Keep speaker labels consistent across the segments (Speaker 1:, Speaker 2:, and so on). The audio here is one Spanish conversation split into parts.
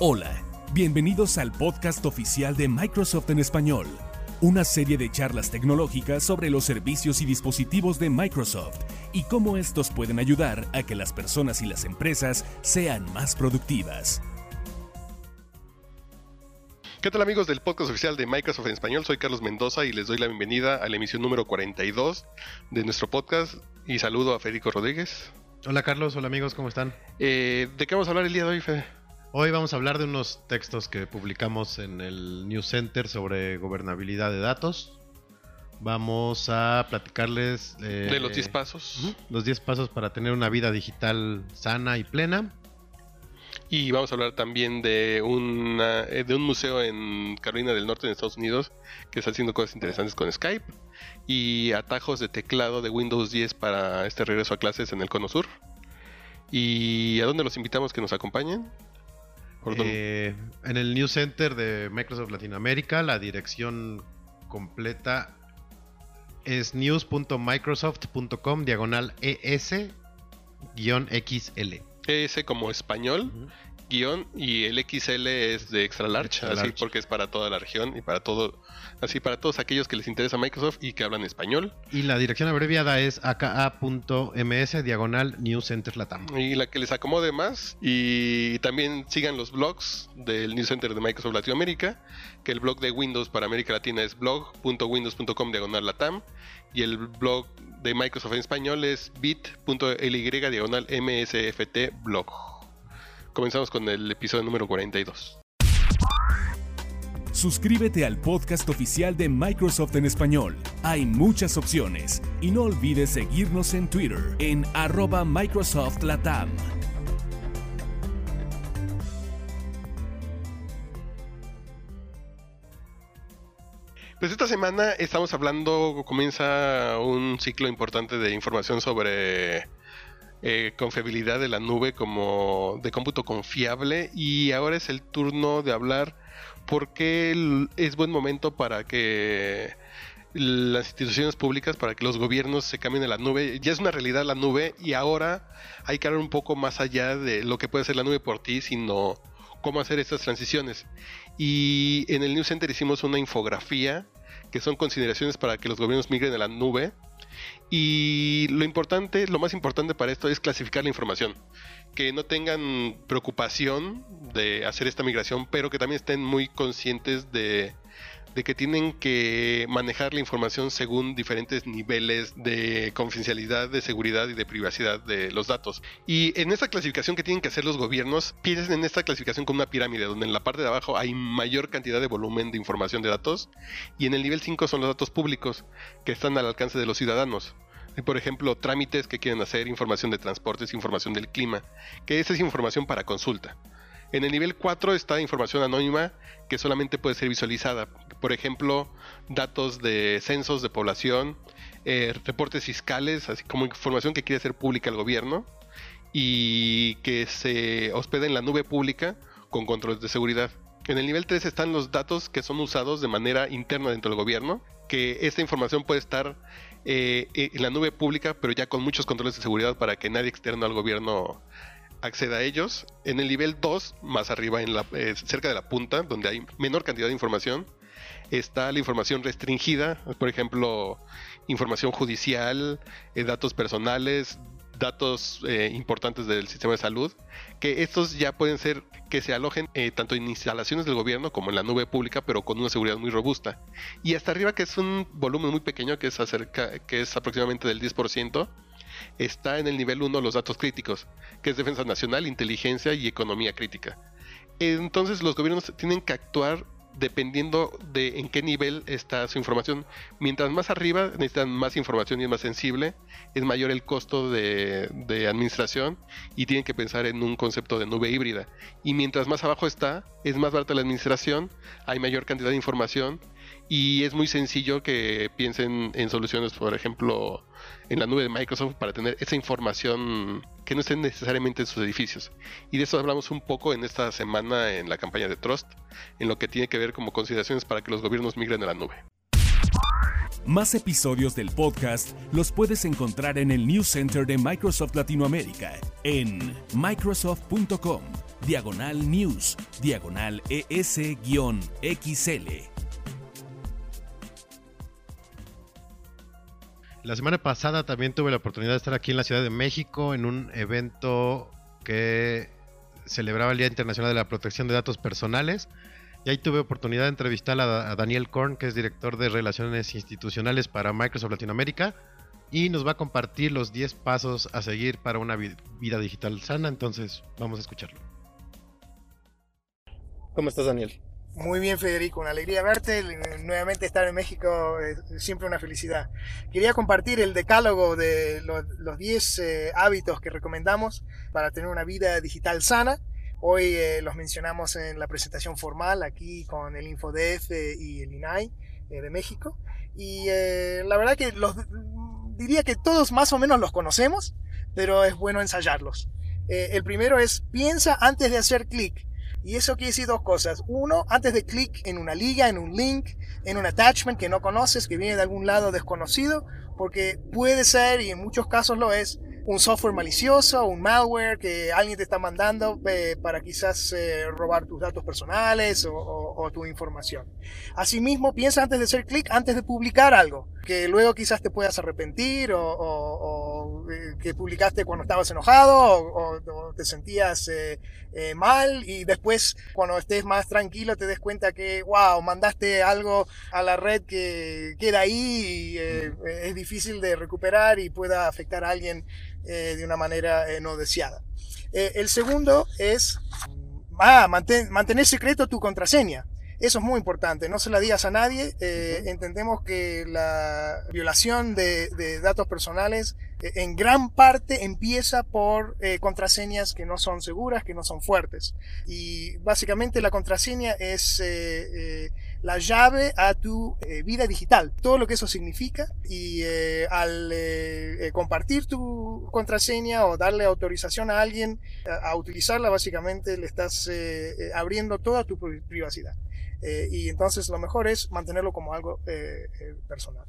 Speaker 1: Hola, bienvenidos al podcast oficial de Microsoft en español, una serie de charlas tecnológicas sobre los servicios y dispositivos de Microsoft y cómo estos pueden ayudar a que las personas y las empresas sean más productivas.
Speaker 2: ¿Qué tal amigos del podcast oficial de Microsoft en español? Soy Carlos Mendoza y les doy la bienvenida a la emisión número 42 de nuestro podcast y saludo a Federico Rodríguez.
Speaker 3: Hola Carlos, hola amigos, ¿cómo están?
Speaker 2: Eh, ¿De qué vamos a hablar el día de hoy, Fede?
Speaker 3: Hoy vamos a hablar de unos textos que publicamos en el News Center sobre gobernabilidad de datos. Vamos a platicarles
Speaker 2: eh, de los 10 pasos.
Speaker 3: Los 10 pasos para tener una vida digital sana y plena.
Speaker 2: Y vamos a hablar también de, una, eh, de un museo en Carolina del Norte, en Estados Unidos, que está haciendo cosas interesantes con Skype. Y atajos de teclado de Windows 10 para este regreso a clases en el Cono Sur. ¿Y a dónde los invitamos que nos acompañen?
Speaker 3: Eh, en el News Center de Microsoft Latinoamérica, la dirección completa es news.microsoft.com diagonal ES-XL.
Speaker 2: ES como español, guion, y el XL es de extra large, así porque es para toda la región y para todo así para todos aquellos que les interesa Microsoft y que hablan español.
Speaker 3: Y la dirección abreviada es aka.ms diagonal New Center Latam.
Speaker 2: Y la que les acomode más. Y también sigan los blogs del New Center de Microsoft Latinoamérica, que el blog de Windows para América Latina es blog.windows.com diagonal Latam. Y el blog de Microsoft en español es bit.ly diagonal msft blog. Comenzamos con el episodio número 42.
Speaker 1: Suscríbete al podcast oficial de Microsoft en español. Hay muchas opciones y no olvides seguirnos en Twitter en arroba Microsoft Latam.
Speaker 2: Pues esta semana estamos hablando, comienza un ciclo importante de información sobre eh, confiabilidad de la nube como de cómputo confiable y ahora es el turno de hablar por qué es buen momento para que las instituciones públicas, para que los gobiernos se cambien a la nube. Ya es una realidad la nube y ahora hay que hablar un poco más allá de lo que puede hacer la nube por ti, sino cómo hacer estas transiciones. Y en el News Center hicimos una infografía que son consideraciones para que los gobiernos migren a la nube. Y lo importante, lo más importante para esto es clasificar la información. Que no tengan preocupación de hacer esta migración, pero que también estén muy conscientes de, que tienen que manejar la información según diferentes niveles de confidencialidad, de seguridad y de privacidad de los datos. Y en esta clasificación que tienen que hacer los gobiernos, piensen en esta clasificación como una pirámide, donde en la parte de abajo hay mayor cantidad de volumen de información de datos, y en el nivel 5 son los datos públicos, que están al alcance de los ciudadanos por ejemplo, trámites que quieren hacer, información de transportes, información del clima, que esa es información para consulta. En el nivel 4 está información anónima que solamente puede ser visualizada. Por ejemplo, datos de censos de población, eh, reportes fiscales, así como información que quiere hacer pública el gobierno y que se hospeda en la nube pública con controles de seguridad. En el nivel 3 están los datos que son usados de manera interna dentro del gobierno, que esta información puede estar eh, en la nube pública, pero ya con muchos controles de seguridad para que nadie externo al gobierno acceda a ellos. En el nivel 2, más arriba, en la, eh, cerca de la punta, donde hay menor cantidad de información, está la información restringida, por ejemplo, información judicial, eh, datos personales, datos eh, importantes del sistema de salud, que estos ya pueden ser que se alojen eh, tanto en instalaciones del gobierno como en la nube pública, pero con una seguridad muy robusta. Y hasta arriba, que es un volumen muy pequeño, que es, acerca, que es aproximadamente del 10%, está en el nivel 1 los datos críticos, que es defensa nacional, inteligencia y economía crítica. Entonces los gobiernos tienen que actuar dependiendo de en qué nivel está su información. Mientras más arriba necesitan más información y es más sensible, es mayor el costo de, administración y tienen que pensar en un concepto de nube híbrida. Y mientras más abajo está, es más barata la administración, hay mayor cantidad de información y es muy sencillo que piensen en soluciones, por ejemplo, en la nube de Microsoft para tener esa información que no esté necesariamente en sus edificios. Y de eso hablamos un poco en esta semana en la campaña de Trust, en lo que tiene que ver como consideraciones para que los gobiernos migren a la nube.
Speaker 1: Más episodios del podcast los puedes encontrar en el News Center de Microsoft Latinoamérica en microsoft.com diagonal news, diagonal ES-XL.
Speaker 3: La semana pasada también tuve la oportunidad de estar aquí en la Ciudad de México en un evento que celebraba el Día Internacional de la Protección de Datos Personales. Y ahí tuve oportunidad de entrevistar a, Daniel Korn, que es director de Relaciones Institucionales para Microsoft Latinoamérica, y nos va a compartir los 10 pasos a seguir para una vida digital sana. Entonces, vamos a escucharlo. ¿Cómo estás, Daniel?
Speaker 4: Muy bien, Federico, una alegría verte. Nuevamente estar en México es siempre una felicidad. Quería compartir el decálogo de los 10 eh, hábitos que recomendamos para tener una vida digital sana. Hoy eh, los mencionamos en la presentación formal aquí con el InfoDef y el INAI eh, de México. Y la verdad que los, diría que todos más o menos los conocemos, pero es bueno ensayarlos. el primero es piensa antes de hacer clic. Y eso quiere decir dos cosas. Uno, antes de clic en una liga, en un link, en un attachment que no conoces, que viene de algún lado desconocido, porque puede ser, y en muchos casos lo es, un software malicioso, un malware que alguien te está mandando eh, para quizás eh, robar tus datos personales o, tu información. Asimismo, piensa antes de hacer clic, antes de publicar algo, que luego quizás te puedas arrepentir o, eh, que publicaste cuando estabas enojado o, te sentías mal y después cuando estés más tranquilo te des cuenta que, wow, mandaste algo a la red que queda ahí y es difícil de recuperar y pueda afectar a alguien eh, de una manera eh, no deseada. Eh, el segundo es ah, mantener secreto tu contraseña. Eso es muy importante, no se la digas a nadie. entendemos que la violación de, de datos personales en gran parte empieza por contraseñas que no son seguras, que no son fuertes. Y básicamente la contraseña es la llave a tu eh, vida digital, todo lo que eso significa. Y eh, al eh, compartir tu contraseña o darle autorización a alguien a, utilizarla, básicamente le estás abriendo toda tu privacidad. Y entonces lo mejor es mantenerlo como algo personal.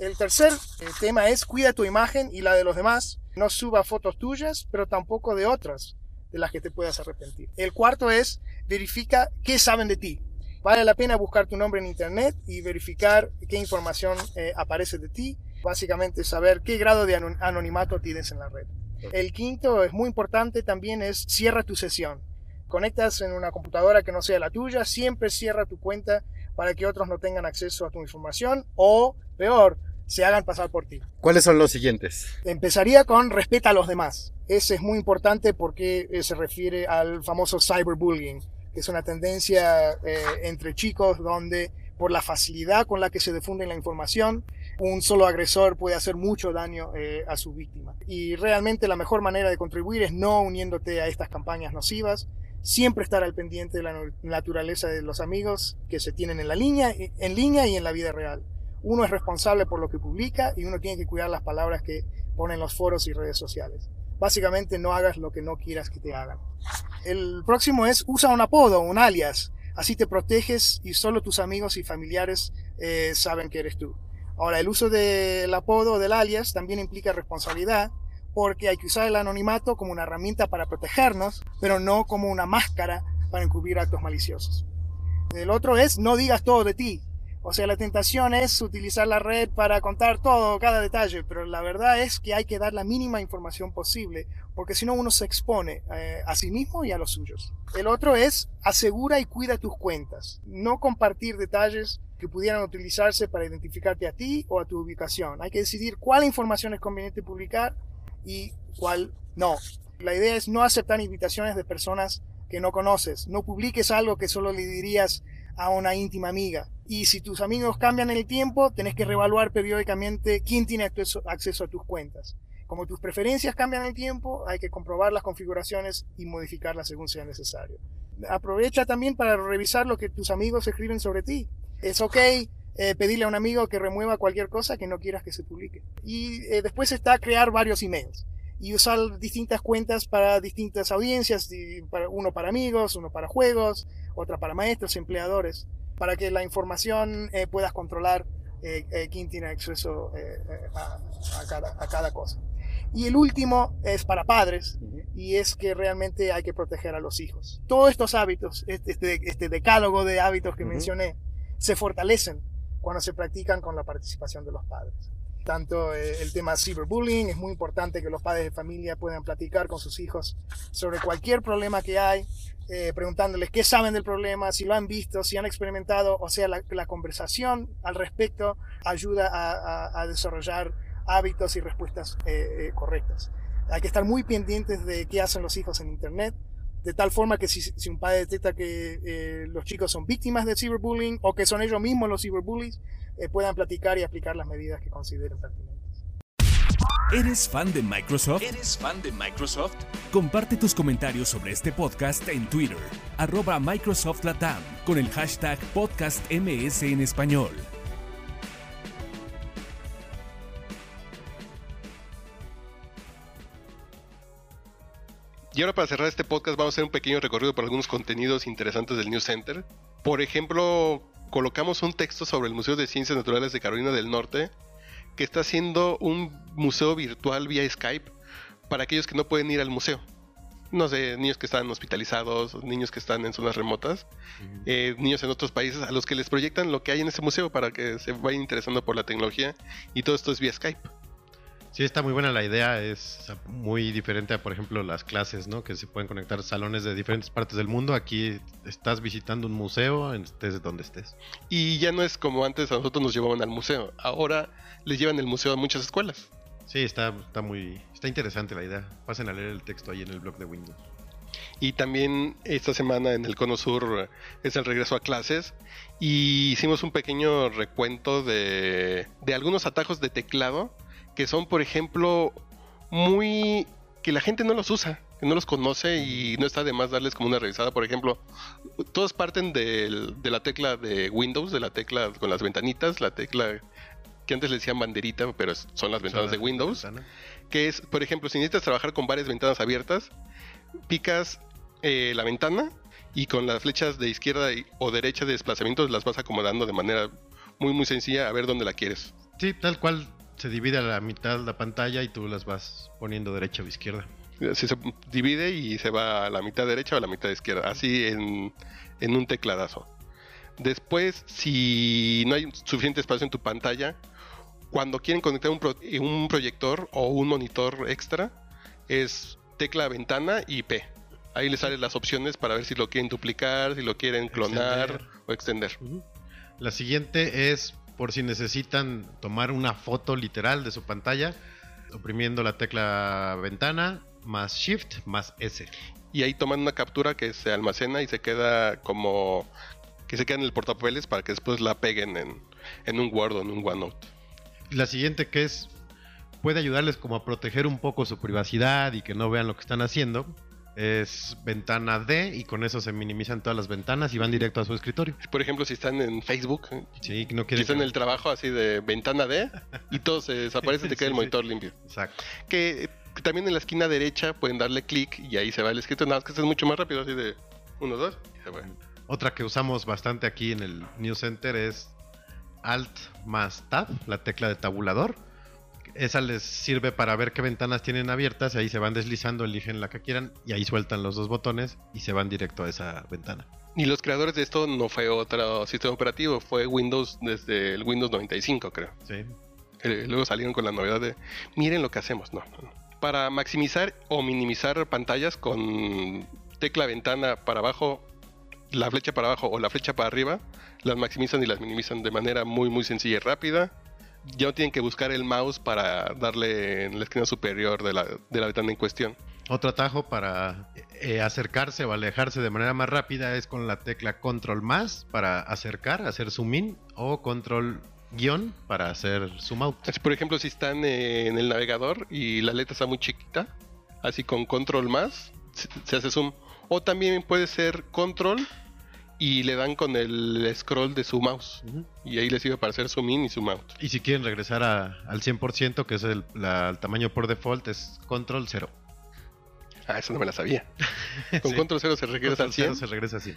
Speaker 4: El tercer tema es cuida tu imagen y la de los demás. No suba fotos tuyas, pero tampoco de otras de las que te puedas arrepentir. El cuarto es verifica qué saben de ti. Vale la pena buscar tu nombre en internet y verificar qué información eh, aparece de ti. Básicamente saber qué grado de anonimato tienes en la red. El quinto es muy importante también es cierra tu sesión. Conectas en una computadora que no sea la tuya, siempre cierra tu cuenta para que otros no tengan acceso a tu información o, peor, se hagan pasar por ti.
Speaker 3: ¿Cuáles son los siguientes?
Speaker 4: Empezaría con respeta a los demás. Ese es muy importante porque eh, se refiere al famoso cyberbullying es una tendencia eh, entre chicos donde por la facilidad con la que se difunde la información, un solo agresor puede hacer mucho daño eh, a su víctima. Y realmente la mejor manera de contribuir es no uniéndote a estas campañas nocivas, siempre estar al pendiente de la naturaleza de los amigos que se tienen en la línea, en línea y en la vida real. Uno es responsable por lo que publica y uno tiene que cuidar las palabras que pone en los foros y redes sociales. Básicamente no hagas lo que no quieras que te hagan. El próximo es usa un apodo, un alias. Así te proteges y solo tus amigos y familiares eh, saben que eres tú. Ahora, el uso del apodo o del alias también implica responsabilidad porque hay que usar el anonimato como una herramienta para protegernos, pero no como una máscara para encubrir actos maliciosos. El otro es no digas todo de ti. O sea, la tentación es utilizar la red para contar todo, cada detalle, pero la verdad es que hay que dar la mínima información posible, porque si no uno se expone eh, a sí mismo y a los suyos. El otro es asegura y cuida tus cuentas, no compartir detalles que pudieran utilizarse para identificarte a ti o a tu ubicación. Hay que decidir cuál información es conveniente publicar y cuál no. La idea es no aceptar invitaciones de personas que no conoces. No publiques algo que solo le dirías a una íntima amiga. Y si tus amigos cambian el tiempo, tenés que reevaluar periódicamente quién tiene acceso a tus cuentas. Como tus preferencias cambian el tiempo, hay que comprobar las configuraciones y modificarlas según sea necesario. Aprovecha también para revisar lo que tus amigos escriben sobre ti. Es ok eh, pedirle a un amigo que remueva cualquier cosa que no quieras que se publique. Y eh, después está crear varios emails y usar distintas cuentas para distintas audiencias, uno para amigos, uno para juegos, otra para maestros, empleadores, para que la información eh, puedas controlar eh, eh, quién tiene acceso a, cada, cosa. Y el último es para padres y es que realmente hay que proteger a los hijos. Todos estos hábitos, este, este, este decálogo de hábitos que mencioné, se fortalecen cuando se practican con la participación de los padres. Tanto eh, el tema cyberbullying, es muy importante que los padres de familia puedan platicar con sus hijos sobre cualquier problema que hay, eh, preguntándoles qué saben del problema, si lo han visto, si han experimentado, o sea, la, conversación al respecto ayuda a, desarrollar hábitos y respuestas eh, correctas. Hay que estar muy pendientes de qué hacen los hijos en Internet, de tal forma que si, un padre detecta que los chicos son víctimas de cyberbullying o que son ellos mismos los cyberbullies, eh, puedan platicar y aplicar las medidas que consideren pertinentes.
Speaker 1: ¿Eres fan de Microsoft? ¿Eres fan de Microsoft? Comparte tus comentarios sobre este podcast en Twitter, arroba Microsoft Latam, con el hashtag podcastms en español.
Speaker 2: Y ahora para cerrar este podcast vamos a hacer un pequeño recorrido por algunos contenidos interesantes del News Center. Por ejemplo, colocamos un texto sobre el Museo de Ciencias Naturales de Carolina del Norte, que está haciendo un museo virtual vía Skype para aquellos que no pueden ir al museo. No sé, niños que están hospitalizados, niños que están en zonas remotas, eh, niños en otros países, a los que les proyectan lo que hay en ese museo para que se vayan interesando por la tecnología. Y todo esto es vía Skype.
Speaker 3: Sí, está muy buena la idea. Es muy diferente a, por ejemplo, las clases, ¿no? Que se pueden conectar salones de diferentes partes del mundo. Aquí estás visitando un museo, estés donde estés.
Speaker 2: Y ya no es como antes a nosotros nos llevaban al museo. Ahora les llevan el museo a muchas escuelas.
Speaker 3: Sí, está, está muy está interesante la idea. Pasen a leer el texto ahí en el blog de Windows.
Speaker 2: Y también esta semana en el Cono Sur es el regreso a clases. Y hicimos un pequeño recuento de, de algunos atajos de teclado que son, por ejemplo, muy... que la gente no los usa, que no los conoce y no está de más darles como una revisada. Por ejemplo, todos parten de la tecla de Windows, de la tecla con las ventanitas, la tecla que antes le decían banderita, pero son las ventanas de Windows. Que es, por ejemplo, si necesitas trabajar con varias ventanas abiertas, picas eh, la ventana y con las flechas de izquierda o derecha de desplazamiento las vas acomodando de manera muy muy sencilla a ver dónde la quieres.
Speaker 3: Sí, tal cual se divide a la mitad la pantalla y tú las vas poniendo derecha o izquierda.
Speaker 2: se divide y se va a la mitad derecha o a la mitad izquierda, así en, un tecladazo. Después, si no hay suficiente espacio en tu pantalla, cuando quieren conectar un, un proyector o un monitor extra, es tecla ventana y P. Ahí les salen las opciones para ver si lo quieren duplicar, si lo quieren clonar o extender.
Speaker 3: La siguiente es por si necesitan tomar una foto literal de su pantalla, oprimiendo la tecla ventana más Shift más S.
Speaker 2: Y ahí toman una captura que se almacena y se queda como que se queda en el portapapeles para que después la peguen en, en un Word o en un OneNote.
Speaker 3: La siguiente que es puede ayudarles como a proteger un poco su privacidad y que no vean lo que están haciendo es ventana D y con eso se minimizan todas las ventanas y van directo a su escritorio.
Speaker 2: Por ejemplo, si están en Facebook,
Speaker 3: sí, no
Speaker 2: si están en el trabajo así de ventana D y todo se desaparece, te queda el monitor limpio.
Speaker 3: Exacto.
Speaker 2: Que, también en la esquina derecha pueden darle clic y ahí se va el escritorio, nada más que es mucho más rápido, así de 1, 2 y se va.
Speaker 3: Otra que usamos bastante aquí en el News Center es Alt más Tab, la tecla de tabulador esa les sirve para ver qué ventanas tienen abiertas, y ahí se van deslizando, eligen la que quieran y ahí sueltan los dos botones y se van directo a esa ventana.
Speaker 2: Y los creadores de esto no fue otro sistema operativo, fue Windows desde el Windows 95, creo.
Speaker 3: Sí.
Speaker 2: luego salieron con la novedad de, miren lo que hacemos, no, Para maximizar o minimizar pantallas con tecla ventana para abajo, la flecha para abajo o la flecha para arriba, las maximizan y las minimizan de manera muy muy sencilla y rápida ya no tienen que buscar el mouse para darle en la esquina superior de la, de la ventana en cuestión.
Speaker 3: Otro atajo para eh, acercarse o alejarse de manera más rápida es con la tecla control más para acercar, hacer zoom in o control guion para hacer zoom out.
Speaker 2: por ejemplo, si están en el navegador y la letra está muy chiquita, así con control más se hace zoom. O también puede ser control y le dan con el scroll de su mouse. Y ahí les sirve para hacer zoom in y zoom out.
Speaker 3: Y si quieren regresar al 100%, que es el, tamaño por default, es control 0.
Speaker 2: Ah, eso no me la sabía. Con control 0 se regresa al 100.
Speaker 3: se regresa así.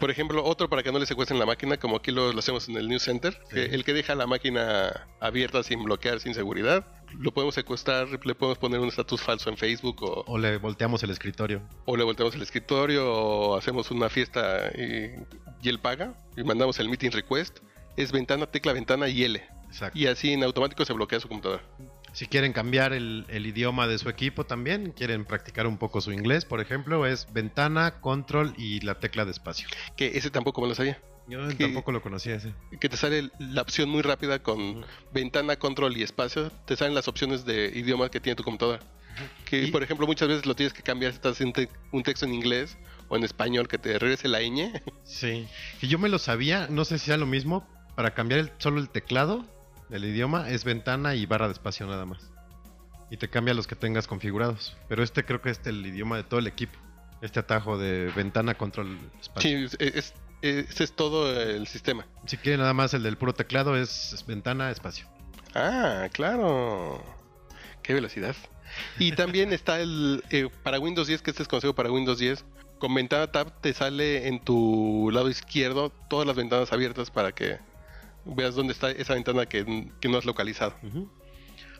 Speaker 2: Por ejemplo, otro para que no le secuestren la máquina, como aquí lo, lo hacemos en el News Center, que el que deja la máquina abierta sin bloquear, sin seguridad, lo podemos secuestrar, le podemos poner un estatus falso en Facebook o,
Speaker 3: O le volteamos el escritorio.
Speaker 2: o le volteamos el escritorio o hacemos una fiesta y, y él paga y mandamos el meeting request. Es ventana, tecla, ventana y L.
Speaker 3: Exacto.
Speaker 2: Y así en automático se bloquea su computadora.
Speaker 3: Si quieren cambiar el, el idioma de su equipo también, quieren practicar un poco su inglés, por ejemplo, es ventana, control y la tecla de espacio.
Speaker 2: Que ese tampoco me lo sabía.
Speaker 3: Yo tampoco lo conocía ese.
Speaker 2: Que te sale la opción muy rápida con ventana, control y espacio. Te salen las opciones de idioma que tiene tu computadora. Que,
Speaker 3: Y-
Speaker 2: por ejemplo, muchas veces lo tienes que cambiar si estás en te- un texto en inglés o en español que te regrese la ñ.
Speaker 3: Sí. Y yo me lo sabía, no sé si sea lo mismo, para cambiar el- solo el teclado del idioma es ventana y barra de espacio nada más. Y te cambia los que tengas configurados. Pero este creo que es el idioma de todo el equipo. Este atajo de ventana, control, espacio.
Speaker 2: Sí, es, es- ese es todo el sistema.
Speaker 3: Si quieren nada más el del puro teclado es, es ventana, espacio.
Speaker 2: Ah, claro. Qué velocidad. Y también está el eh, para Windows 10, que este es consejo para Windows 10. Con ventana tab te sale en tu lado izquierdo todas las ventanas abiertas para que veas dónde está esa ventana que, que no has localizado.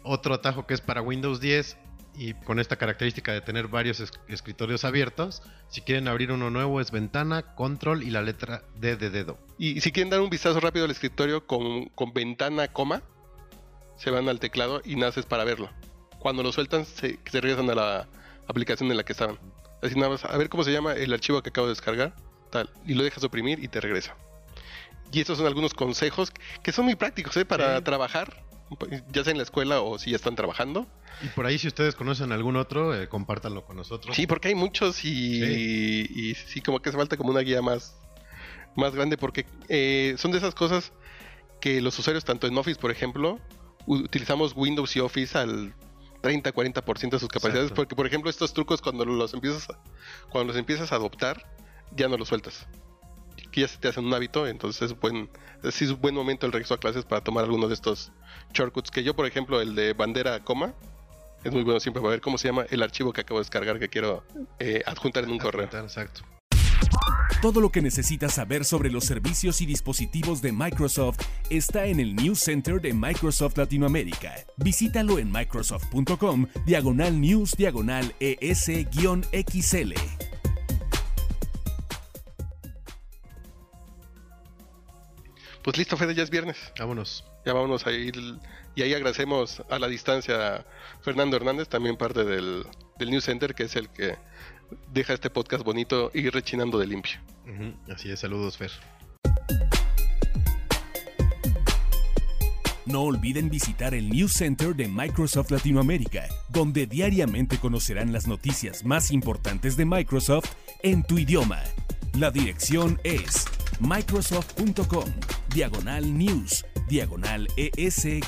Speaker 3: Otro atajo que es para Windows 10 y con esta característica de tener varios es- escritorios abiertos. Si quieren abrir uno nuevo es ventana, control y la letra D de dedo.
Speaker 2: Y si quieren dar un vistazo rápido al escritorio con, con ventana coma, se van al teclado y naces para verlo. Cuando lo sueltan, se, se regresan a la aplicación en la que estaban. Así nada más, a ver cómo se llama el archivo que acabo de descargar, tal, y lo dejas oprimir y te regresa. Y estos son algunos consejos que son muy prácticos ¿eh? para
Speaker 3: Sí.
Speaker 2: trabajar, ya sea en la escuela o si ya están trabajando.
Speaker 3: Y por ahí si ustedes conocen algún otro, eh, compártanlo con nosotros.
Speaker 2: Sí, porque hay muchos y y sí, como que hace falta como una guía más, más grande porque eh, son de esas cosas que los usuarios, tanto en Office, por ejemplo, utilizamos Windows y Office al 30-40% de sus capacidades,
Speaker 3: Exacto.
Speaker 2: porque por ejemplo estos trucos cuando los empiezas a, cuando los empiezas a adoptar, ya no los sueltas. Que ya se te hacen un hábito, entonces es buen, sí es un buen momento el regreso a clases para tomar alguno de estos shortcuts. Que yo, por ejemplo, el de bandera coma, es muy bueno siempre para ver cómo se llama el archivo que acabo de descargar que quiero eh, adjuntar en un correo.
Speaker 3: Exacto.
Speaker 1: Todo lo que necesitas saber sobre los servicios y dispositivos de Microsoft está en el News Center de Microsoft Latinoamérica. Visítalo en microsoft.com, diagonal news, diagonal ES-XL.
Speaker 2: Pues listo, Fede, ya es viernes.
Speaker 3: Vámonos.
Speaker 2: Ya vámonos a ir. Y ahí agradecemos a la distancia a Fernando Hernández, también parte del, del News Center, que es el que deja este podcast bonito y rechinando de limpio.
Speaker 3: Así es, saludos, Fer.
Speaker 1: No olviden visitar el News Center de Microsoft Latinoamérica, donde diariamente conocerán las noticias más importantes de Microsoft en tu idioma. La dirección es microsoft.com, diagonal news, diagonal ES-XL.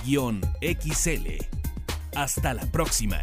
Speaker 1: Hasta la próxima.